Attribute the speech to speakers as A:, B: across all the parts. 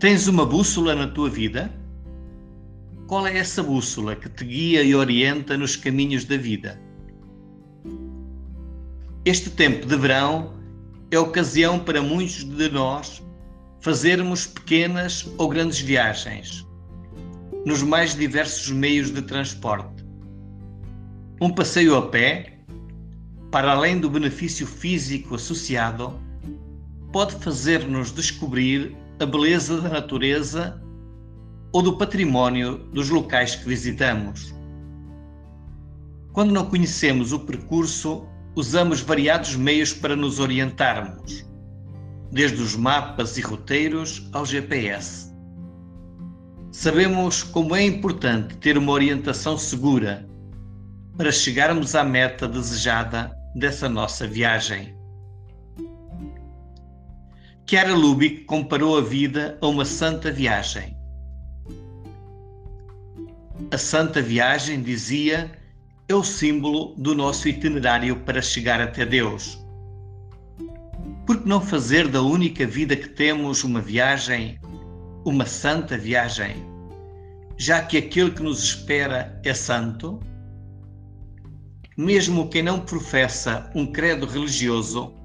A: Tens uma bússola na tua vida? Qual é essa bússola que te guia e orienta nos caminhos da vida? Este tempo de verão é ocasião para muitos de nós fazermos pequenas ou grandes viagens nos mais diversos meios de transporte. Um passeio a pé, para além do benefício físico associado, pode fazer-nos descobrir a beleza da natureza ou do património dos locais que visitamos. Quando não conhecemos o percurso, usamos variados meios para nos orientarmos, desde os mapas e roteiros ao GPS. Sabemos como é importante ter uma orientação segura para chegarmos à meta desejada dessa nossa viagem. Chiara Lubick comparou a vida a uma santa viagem. A santa viagem, dizia, é o símbolo do nosso itinerário para chegar até Deus. Por que não fazer da única vida que temos uma viagem, uma santa viagem, já que aquele que nos espera é santo? Mesmo quem não professa um credo religioso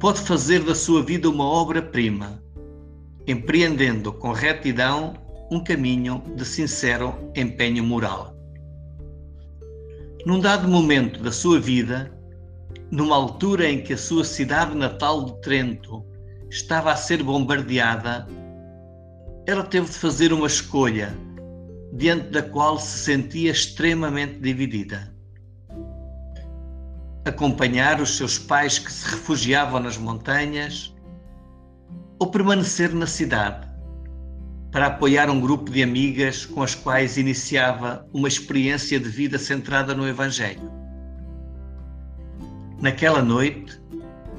A: pode fazer da sua vida uma obra-prima, empreendendo com retidão um caminho de sincero empenho moral. Num dado momento da sua vida, numa altura em que a sua cidade natal de Trento estava a ser bombardeada, ela teve de fazer uma escolha diante da qual se sentia extremamente dividida acompanhar os seus pais que se refugiavam nas montanhas ou permanecer na cidade para apoiar um grupo de amigas com as quais iniciava uma experiência de vida centrada no Evangelho. Naquela noite,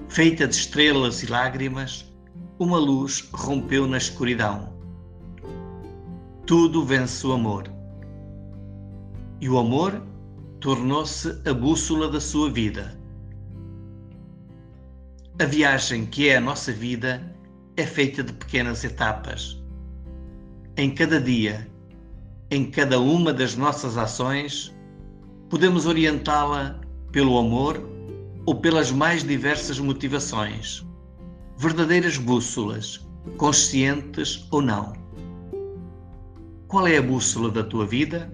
A: feita de estrelas e lágrimas, uma luz rompeu na escuridão. Tudo vence o amor. E o amor tornou-se a bússola da sua vida. A viagem que é a nossa vida é feita de pequenas etapas. Em cada dia, em cada uma das nossas ações, podemos orientá-la pelo amor ou pelas mais diversas motivações, verdadeiras bússolas, conscientes ou não. Qual é a bússola da tua vida?